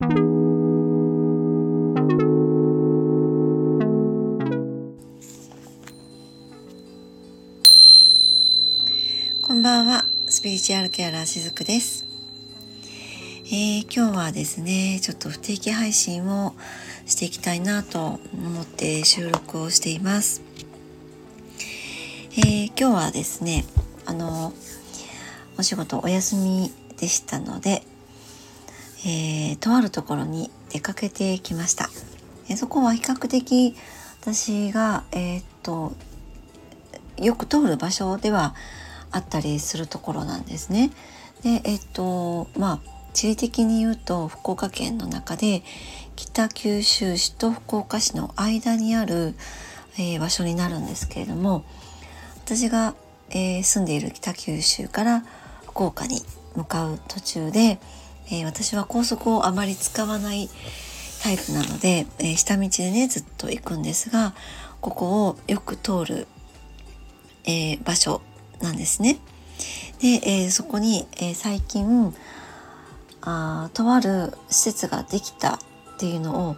こんばんは。スピリチュアルケアラーしずくです、えー、今日はですねちょっと不定期配信をしていきたいなと思って収録をしています、えー、今日はですねあのお仕事お休みでしたので、えー、とあるところに出かけてきました。えそこは比較的私が、えー、っとよく通る場所ではあったりするところなんですね。でえっとまあ地理的に言うと福岡県の中で北九州市と福岡市の間にある、えー、場所になるんですけれども私が、えー、住んでいる北九州から福岡に向かう途中で、えー、私は高速をあまり使わないタイプなので、え下道でねずっと行くんですがここをよく通る、え場所なんですね。で、え、そこに、え、最近あとある施設ができたっていうのを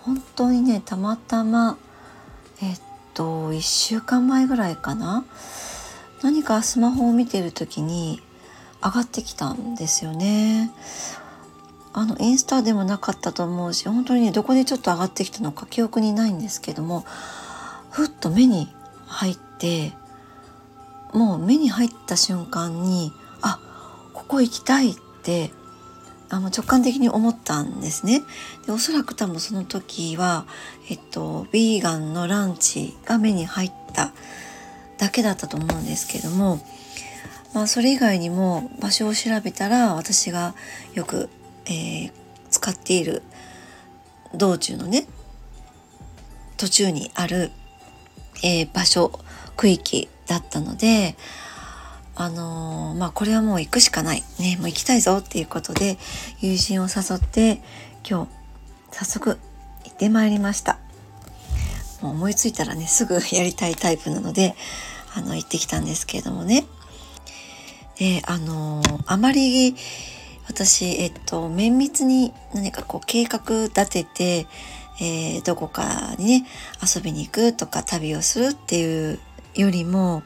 本当にねたまたまえっと1週間前ぐらいかな何かスマホを見てる時に上がってきたんですよね。あのインスタでもなかったと思うし本当にねどこでちょっと上がってきたのか記憶にないんですけどもふっと目に入ってもう目に入った瞬間にあここ行きたいってあの直感的に思ったんですねでおそらく多分その時はえっとヴィーガンのランチが目に入っただけだったと思うんですけどもまあそれ以外にも場所を調べたら私がよく、えー、使っている道中のね途中にある、えー、場所区域だったのであのー、まあこれはもう行くしかない。ねもう行きたいぞっていうことで友人を誘って今日早速行ってまいりました。もう思いついたらねすぐやりたいタイプなのであの行ってきたんですけれどもね。であのー、あまり私えっと綿密に何かこう計画立ててえー、どこかにね遊びに行くとか旅をするっていうよりも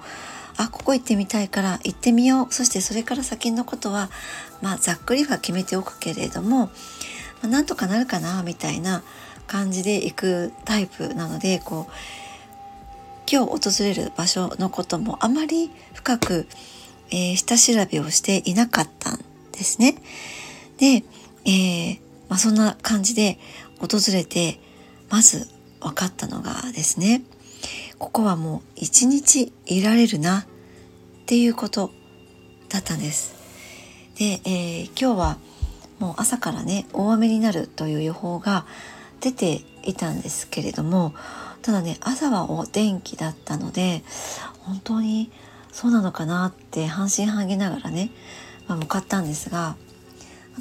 あここ行ってみたいから行ってみよう。そしてそれから先のことはまあざっくりは決めておくけれども、まあ、なんとかなるかなみたいな感じで行くタイプなのでこう今日訪れる場所のこともあまり深く、えー、下調べをしていなかったんですね。で、えーまあ、そんな感じで訪れてまず分かったのがですねここはもう一日いられるなっていうことだったんです。で、えー、今日はもう朝からね大雨になるという予報が出ていたんですけれどもただね朝はお天気だったので本当にそうなのかなって半信半疑ながらね、まあ、向かったんですが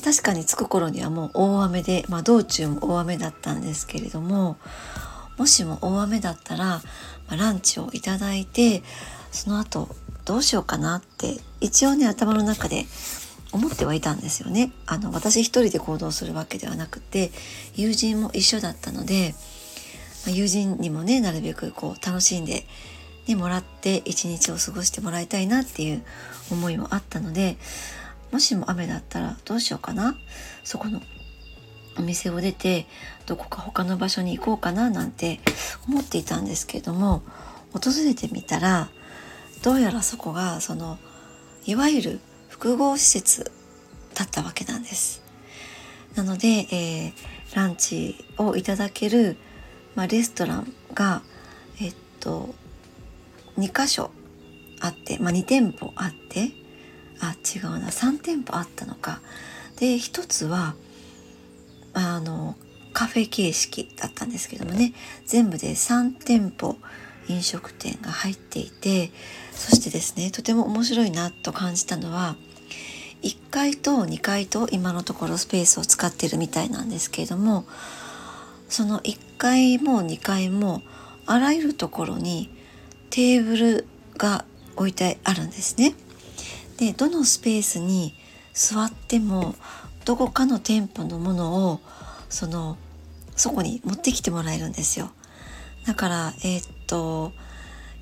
確かに着く頃にはもう大雨で、まあ、道中も大雨だったんですけれどももしも大雨だったら、まあ、ランチをいただいてその後どうしようかなって一応ね頭の中で思ってはいたんですよね。あの私一人で行動するわけではなくて友人も一緒だったので、まあ、友人にもねなるべくこう楽しんで、ね、もらって一日を過ごしてもらいたいなっていう思いもあったのでもしも雨だったらどうしようかなそこのお店を出てどこか他の場所に行こうかななんて思っていたんですけれども訪れてみたらどうやらそこがそのいわゆる複合施設だったわけなんです。なので、えー、ランチをいただける、まあ、レストランがえっと2箇所あって、まあ、2店舗あってあ違うな3店舗あったのか。で1つはあのカフェ形式だったんですけどもね。全部で3店舗飲食店が入っていてそしてですねとても面白いなと感じたのは1階と2階と今のところスペースを使ってるみたいなんですけれどもその1階も2階もあらゆるところにテーブルが置いてあるんですね。でどのスペースに座ってもどこかの店舗のものをそのそこに持ってきてもらえるんですよだからえー、っと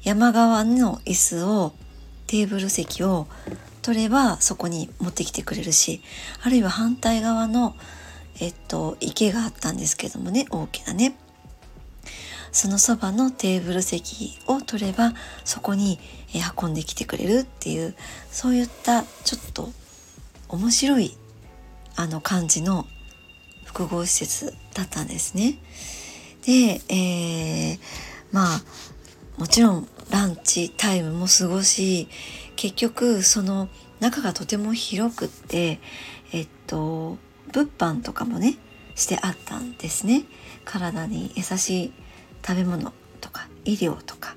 山側の椅子をテーブル席を取ればそこに持ってきてくれるしあるいは反対側のえっと池があったんですけどもね大きなねそのそばのテーブル席を取ればそこに運んできてくれるっていうそういったちょっと面白いあの感じの複合施設だったんですね。で、えー、まあもちろんランチタイムも過ごし結局その中がとても広くってえっと物販とかもねしてあったんですね体に優しい食べ物とか医療とか、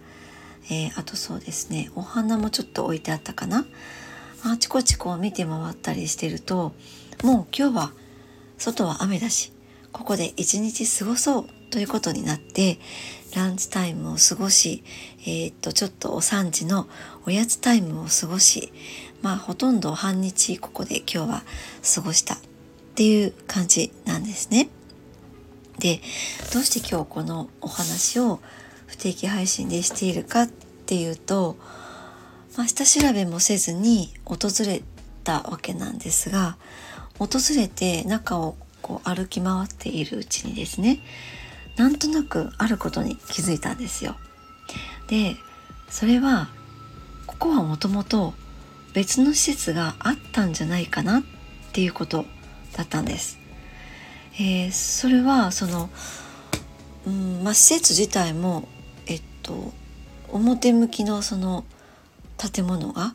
えー、あとそうですねお花もちょっと置いてあったかなあちこちこう見て回ったりしてるともう今日は外は雨だしここで一日過ごそうということになってランチタイムを過ごし、えー、っとちょっとお3時のおやつタイムを過ごしまあほとんど半日ここで今日は過ごしたっていう感じなんですね。でどうして今日このお話を不定期配信でしているかっていうと、まあ、下調べもせずに訪れたわけなんですが訪れて中をこう歩き回っているうちにですねなんとなくあることに気づいたんですよ。でそれはここはもともと別の施設があったんじゃないかなっていうことだったんです。えー、それはその、うんまあ、施設自体も、えっと、表向きのその建物が、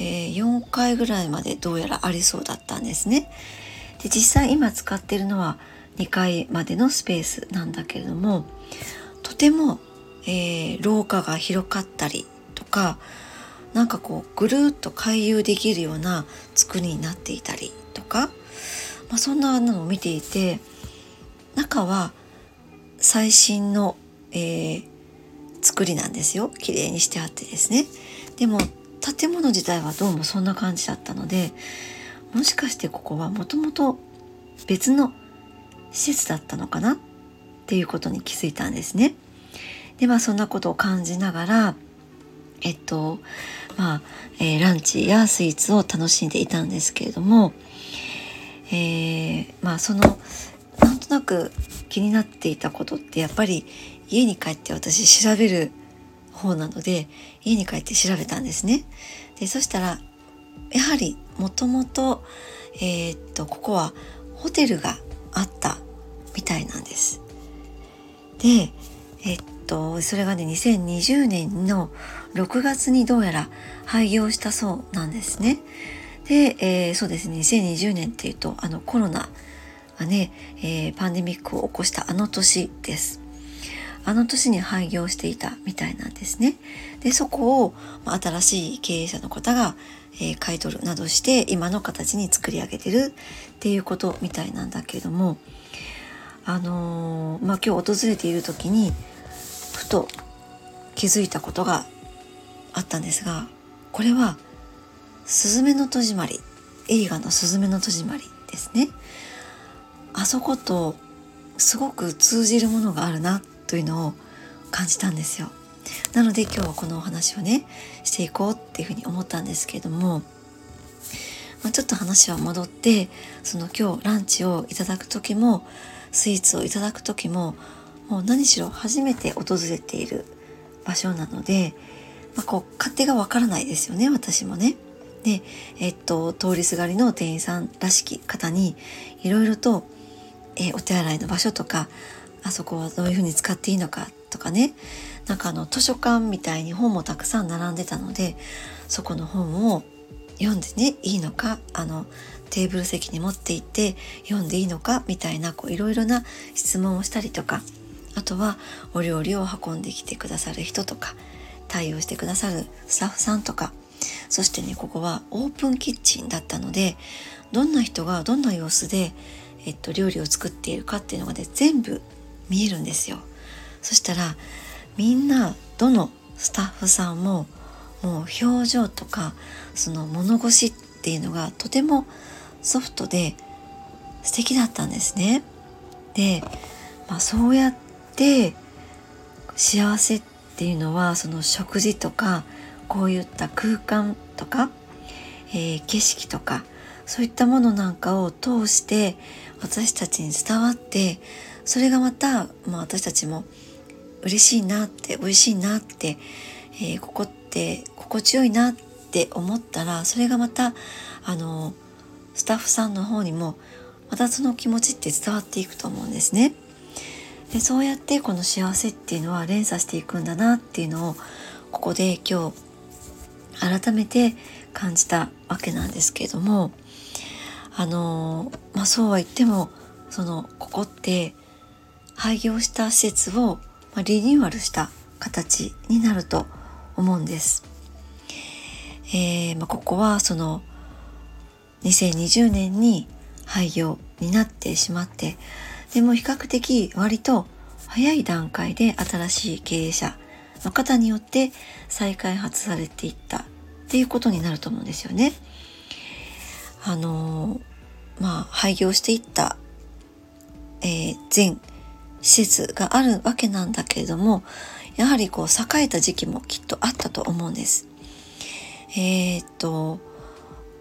えー、4階ぐらいまでどうやらありそうだったんですね。で実際今使ってるのは2階までのスペースなんだけれどもとても、えー、廊下が広かったりとかなんかこうぐるっと回遊できるような作りになっていたりとかまあ、そんなのを見ていて中は最新の、えー、作りなんですよ。綺麗にしてあってですね。でも建物自体はどうもそんな感じだったのでもしかしてここはもともと別の施設だったのかな？っていうことに気づいたんですね。でまあそんなことを感じながらえっとまあ、えー、ランチやスイーツを楽しんでいたんですけれどもえー、まあそのなんとなく気になっていたことってやっぱり家に帰って私調べる方なので家に帰って調べたんですね。でそしたらやはりもともとえー、っとここはホテルがあったみたいなんです。でえっとそれがね2020年の6月にどうやら廃業したそうなんですね。で、えー、そうですね2020年っていうとあのコロナがね、えー、パンデミックを起こしたあの年です。あの年に廃業していたみたいなんですね。でそこを、新しい経営者の方が、えー、買い取るなどして今の形に作り上げてるっていうことみたいなんだけれどもあのー、まあ今日訪れている時にふと気づいたことがあったんですがこれはすずめの戸締まり。映画の「すずめの戸締まり」ですね。あそことすごく通じるものがあるなというのを感じたんですよ。なので今日はこのお話をねしていこうっていうふうに思ったんですけれども、まあ、ちょっと話は戻ってその今日ランチをいただく時もスイーツをいただく時ももう何しろ初めて訪れている場所なので、まあ、こう勝手がわからないですよね私もね。で、えっと、通りすがりの店員さんらしき方にいろいろと、えお手洗いの場所とかあそこはどういうふうに使っていいのかとかねなんかあの図書館みたいに本もたくさん並んでたのでそこの本を読んでねいいのかあのテーブル席に持って行って読んでいいのかみたいなこういろいろな質問をしたりとかあとはお料理を運んできてくださる人とか対応してくださるスタッフさんとかそしてねここはオープンキッチンだったのでどんな人がどんな様子で、えっと、料理を作っているかっていうのがね全部見えるんですよそしたらみんなどのスタッフさんももう表情とかその物腰っていうのがとてもソフトで素敵だったんですね。で、まあ、そうやって幸せっていうのはその食事とかこういった空間とか、えー、景色とかそういったものなんかを通して私たちに伝わってそれがまた、まあ、私たちも嬉しいなって美味しいなって、えー、ここって心地よいなって思ったらそれがまたあのスタッフさんの方にもまたその気持ちって伝わっていくと思うんですね。でそうやってこの幸せっていうのは連鎖していくんだなっていうのをここで今日改めて感じたわけなんですけれどもあのまあそうは言ってもそのここって廃業した施設を、リニューアルした形になると思うんです。えーまあ、ここはその2020年に廃業になってしまってでも比較的割と早い段階で新しい経営者の方によって再開発されていったっていうことになると思うんですよね。あのまあ廃業していった、えー、全施設があるわけなんだけれどもやはりこう栄えた時期もきっとあったと思うんです。えー、っと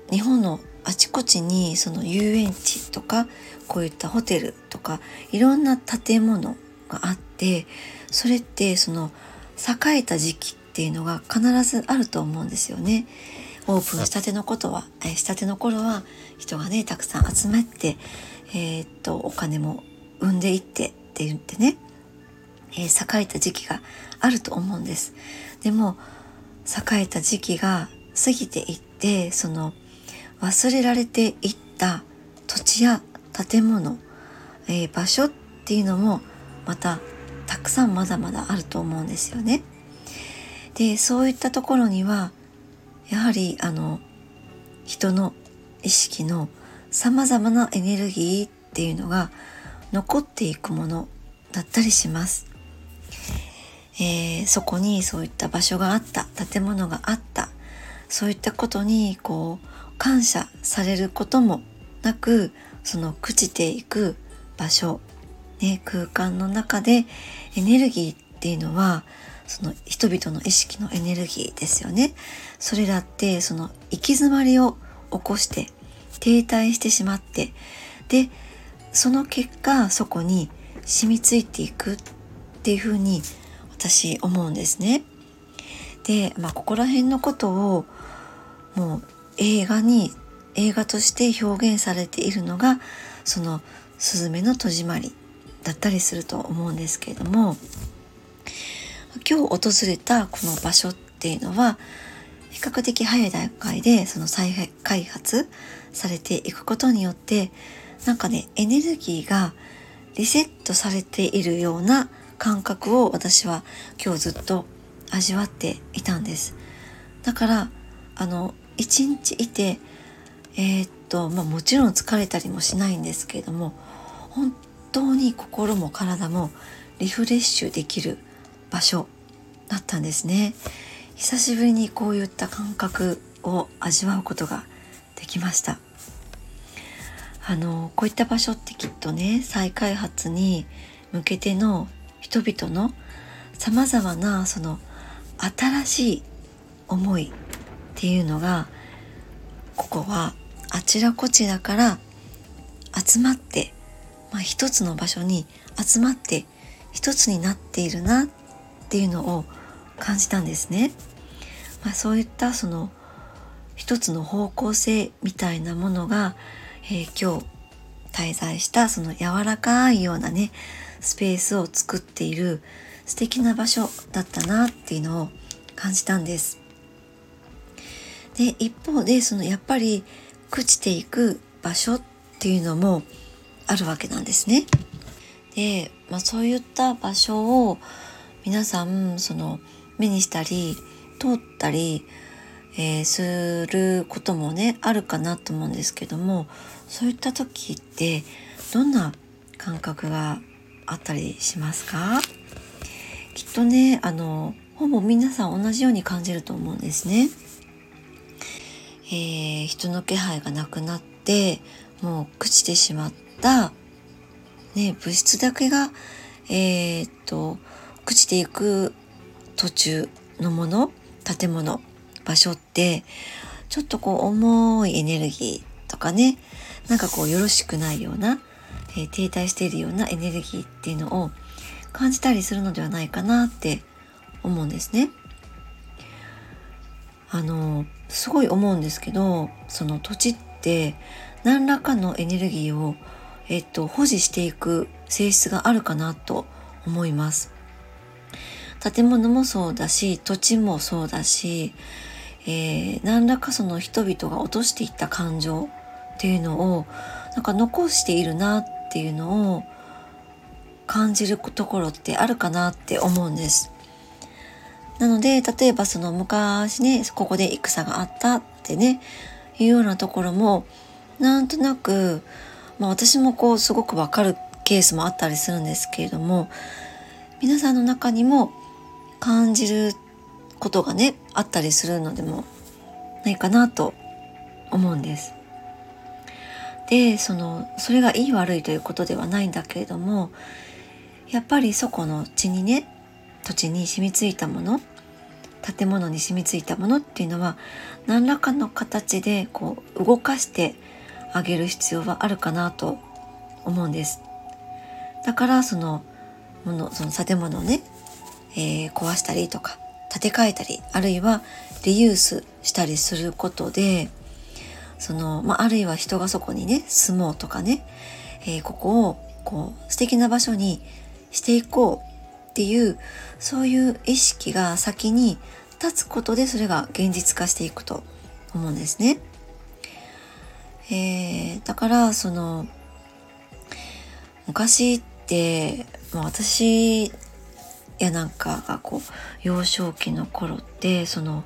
日本のあちこちにその遊園地とかこういったホテルとかいろんな建物があってそれってその栄えた時期っていうのが必ずあると思うんですよね。オープンしたてのことは、えしたての頃は人がねたくさん集まって、えー、っとお金も生んでいってって言ってね、えー、栄えた時期があると思うんです。でも栄えた時期が過ぎていってその忘れられていった土地や建物、えー、場所っていうのもまたたくさんまだまだあると思うんですよね。でそういったところにはやはりあの人の意識のさまざまなエネルギーっていうのが残っていくものだったりします。えー、そこにそういった場所があった建物があったそういったことにこう感謝されることもなくその朽ちていく場所、ね、空間の中でエネルギーっていうのはその人々の意識のエネルギーですよね。それらってその行き詰まりを起こして停滞してしまってでその結果そこに染みついていくっていうふうに私思うんですね。で、まあ、ここら辺のことをもう映画に映画として表現されているのがその「すずめの戸締まり」だったりすると思うんですけれども今日訪れたこの場所っていうのは比較的早い段階でその再開発されていくことによってなんかねエネルギーがリセットされているような感覚を私は今日ずっと味わっていたんです。だからあの一日いてえー、っとまあもちろん疲れたりもしないんですけれども本当に心も体もリフレッシュできる場所だったんですね。久しぶりにこういった感覚を味わうことができました。あのこういった場所ってきっとね再開発に向けての人々のさまざまなその新しい思いっていうのがここはあちらこちらから集まって、まあ、一つの場所に集まって一つになっているなっていうのを感じたんですね。まあ、そういったその一つの方向性みたいなものが、えー、今日滞在したその柔らかいようなねスペースを作っている素敵な場所だったなっていうのを感じたんです。で一方でそのやっぱり朽ちていく場所っていうのもあるわけなんですね。で、まあ、そういった場所を皆さんその目にしたり通ったり、えー、することもねあるかなと思うんですけどもそういった時ってどんな感覚があったりしますか？きっとねあのほぼ皆さん同じように感じると思うんですね。えー、人の気配がなくなってもう朽ちてしまっ、ね、物質だけが、えー、っと朽ちていく途中のもの建物場所ってちょっとこう重いエネルギーとかねなんかこうよろしくないような、えー、停滞しているようなエネルギーっていうのを感じたりするのではないかなって思うんですね。あのすごい思うんですけどその土地って何らかのエネルギーを、えっと、保持していく性質があるかなと思います。建物もそうだし土地もそうだし、えー、何らかその人々が落としていった感情っていうのをなんか残しているなっていうのを感じるところってあるかなって思うんです。なので例えばその昔ねここで戦があったってねいうようなところもなんとなく、まあ、私もこうすごくわかるケースもあったりするんですけれども皆さんの中にも感じることがねあったりするのでもないかなと思うんです。でそのそれがいい悪いということではないんだけれどもやっぱりそこの地にね土地に染みついたもの建物に染みついたものっていうのは何らかの形でこう動かしてあげる必要はあるかなと思うんです。だからそのものその建物をね、えー、壊したりとか建て替えたりあるいはリユースしたりすることでその、まあ、あるいは人がそこにね住もうとかね、えー、ここをこう素敵な場所にしていこうっていうそういう意識が先に立つことでそれが現実化していくと思うんですね。えー、だからその昔って、まあ、私やなんかがこう幼少期の頃ってその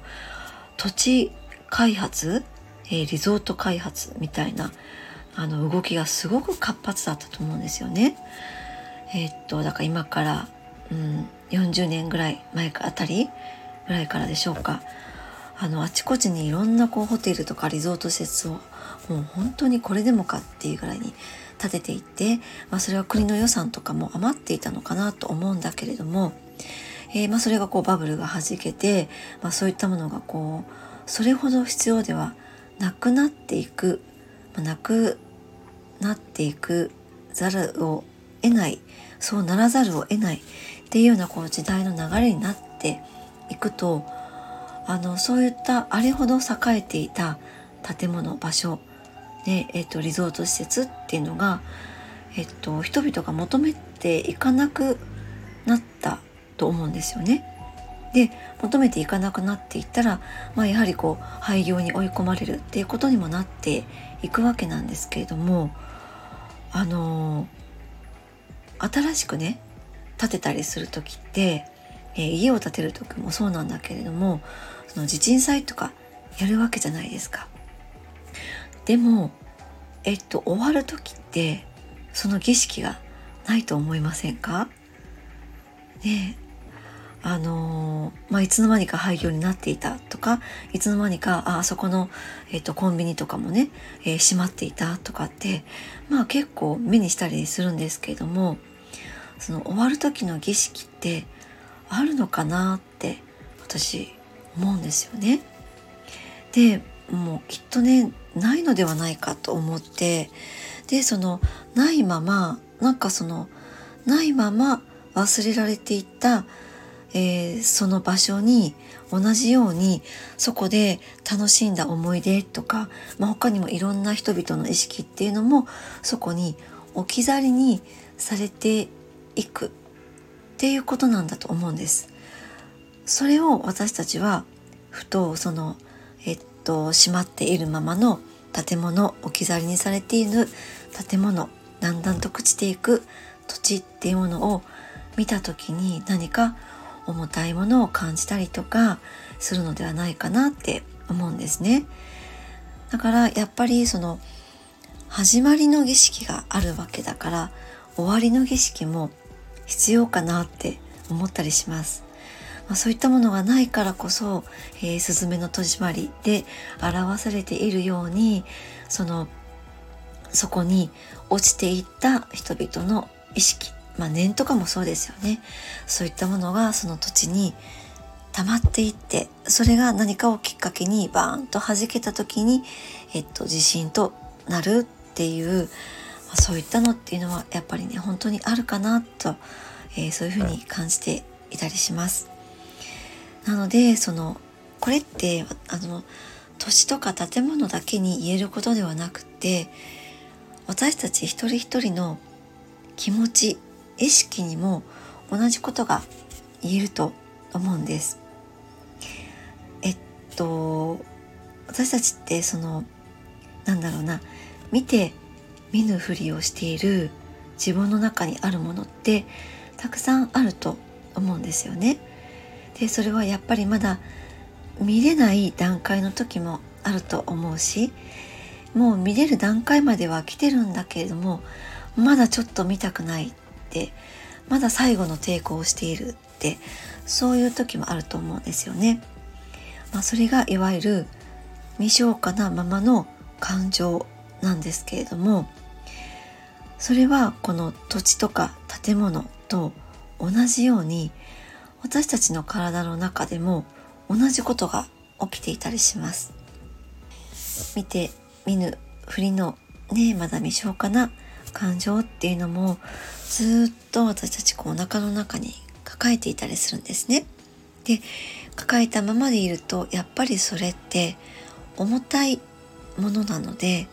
土地開発、えー、リゾート開発みたいなあの動きがすごく活発だったと思うんですよね。えー、っとだから今から、うん、40年ぐらい前あたりぐらいからでしょうかあのあちこちにいろんなこうホテルとかリゾート施設をもう本当にこれでもかっていうぐらいに建てていて、まあ、それは国の予算とかも余っていたのかなと思うんだけれども、えー、まあそれがこうバブルがはじけて、まあ、そういったものがこうそれほど必要ではなくなっていく、まあ、なくなっていくざるを得ないそうならざるを得ないっていうようなこう時代の流れになっていくとあのそういったあれほど栄えていた建物場所で、えっと、リゾート施設っていうのが、えっと、人々が求めていかなくなったと思うんですよね。で求めていかなくなっていったら、まあ、やはりこう廃業に追い込まれるっていうことにもなっていくわけなんですけれどもあの新しくね建てたりする時って、えー、家を建てる時もそうなんだけれどもその地鎮祭とかやるわけじゃないですか。でもえっと終わる時ってその儀式がないと思いませんか？ねあのまあ、いつの間にか廃業になっていたとかいつの間にかあそこの、えっと、コンビニとかもね、えー、閉まっていたとかってまあ結構目にしたりするんですけれどもその終わる時の儀式ってあるのかなって私思うんですよね。でもうきっとねないのではないかと思ってでそのないままなんかそのないまま忘れられていった、えー、その場所に同じようにそこで楽しんだ思い出とか、まあ、他にもいろんな人々の意識っていうのもそこに置き去りにされていくっていうことなんだと思うんです。それを私たちはふとそのえっと閉まっているままの建物置き去りにされている建物だんだんと朽ちていく土地っていうものを見た時に何か重たいものを感じたりとかするのではないかなって思うんですね。だからやっぱりその始まりの儀式があるわけだから終わりの儀式も必要かなって思ったりします。まあ、そういったものがないからこそ「えー、スズメの戸締まり」で表されているようにそのそこに落ちていった人々の意識まあ念とかもそうですよねそういったものがその土地に溜まっていってそれが何かをきっかけにバーンと弾けた時に、えっと、地震となるっていう、まあ、そういったのっていうのはやっぱりね本当にあるかなと、えー、そういうふうに感じていたりします。なのでそのこれってあの土地とか建物だけに言えることではなくて私たち一人一人の気持ち意識にも同じことが言えると思うんです。えっと私たちってそのなんだろうな見て見ぬふりをしている自分の中にあるものってたくさんあると思うんですよね。でそれはやっぱりまだ見れない段階の時もあると思うしもう見れる段階までは来てるんだけれどもまだちょっと見たくないってまだ最後の抵抗をしているってそういう時もあると思うんですよね。まあ、それがいわゆる未消化なままの感情なんですけれどもそれはこの土地とか建物と同じように私たちの体の中でも同じことが起きていたりします。見て見ぬふりのねまだ未消化な感情っていうのもずっと私たちこうお腹の中に抱えていたりするんですね。で抱えたままでいるとやっぱりそれって重たいものなので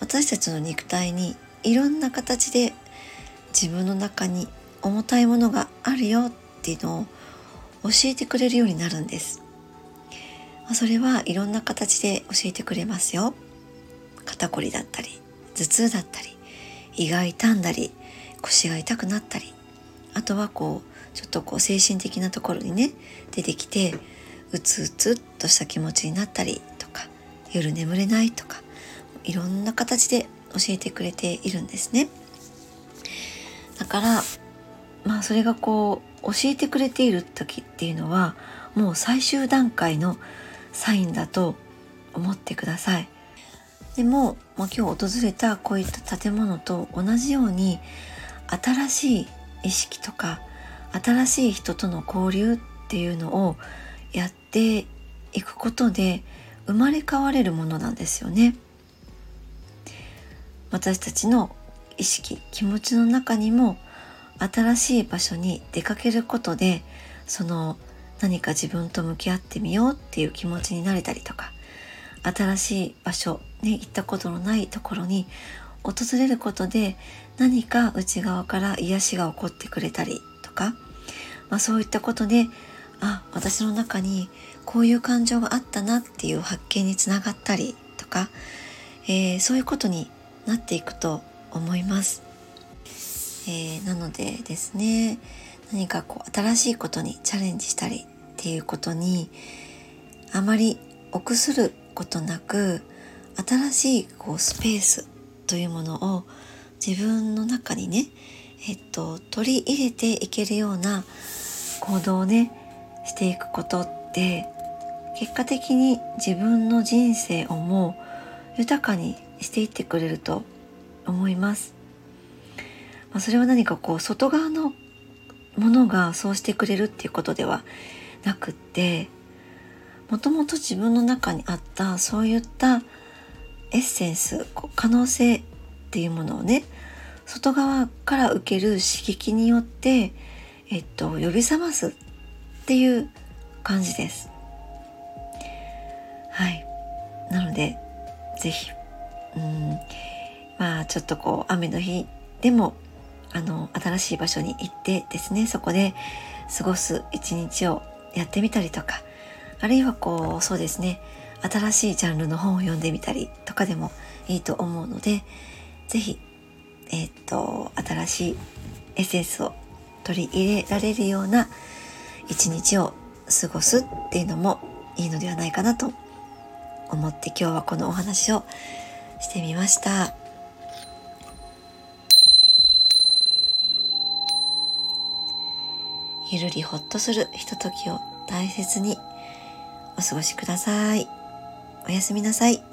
私たちの肉体にいろんな形で自分の中に重たいものがあるよっていうのを教えてくれるようになるんです。それはいろんな形で教えてくれますよ。肩こりだったり頭痛だったり胃が痛んだり腰が痛くなったりあとはこうちょっとこう精神的なところにね出てきてうつうつっとした気持ちになったりとか夜眠れないとかいろんな形で教えてくれているんですね。だからまあそれがこう教えてくれている時っていうのはもう最終段階のサインだと思ってください。でも、まあ、今日訪れたこういった建物と同じように新しい意識とか新しい人との交流っていうのをやっていくことで生まれ変われるものなんですよね。私たちの意識気持ちの中にも新しい場所に出かけることでその何か自分と向き合ってみようっていう気持ちになれたりとか新しい場所、ね、行ったことのないところに訪れることで何か内側から癒しが起こってくれたりとか、まあ、そういったことであ私の中にこういう感情があったなっていう発見につながったりとか、えー、そういうことになっていくと思います。えー、なのでですね何かこう新しいことにチャレンジしたりっていうことにあまり臆することなく新しいこうスペースというものを自分の中にね、えっと、取り入れていけるような行動をねしていくことって結果的に自分の人生をも豊かにしていってくれると思います。まあ、それは何かこう外側のものがそうしてくれるっていうことではなくってもともと自分の中にあったそういったエッセンス可能性っていうものをね外側から受ける刺激によって、えっと、呼び覚ますっていう感じです。はい。なので、是非うん、まあちょっとこう雨の日でもあの新しい場所に行ってですねそこで過ごす一日をやってみたりとかあるいはこうそうですね新しいジャンルの本を読んでみたりとかでもいいと思うので是非えっ、と新しいエッセンスを取り入れられるような一日を過ごすっていうのもいいのではないかなと思って今日はこのお話をしてみました。ゆるりほっとするひとときを大切にお過ごしください。おやすみなさい。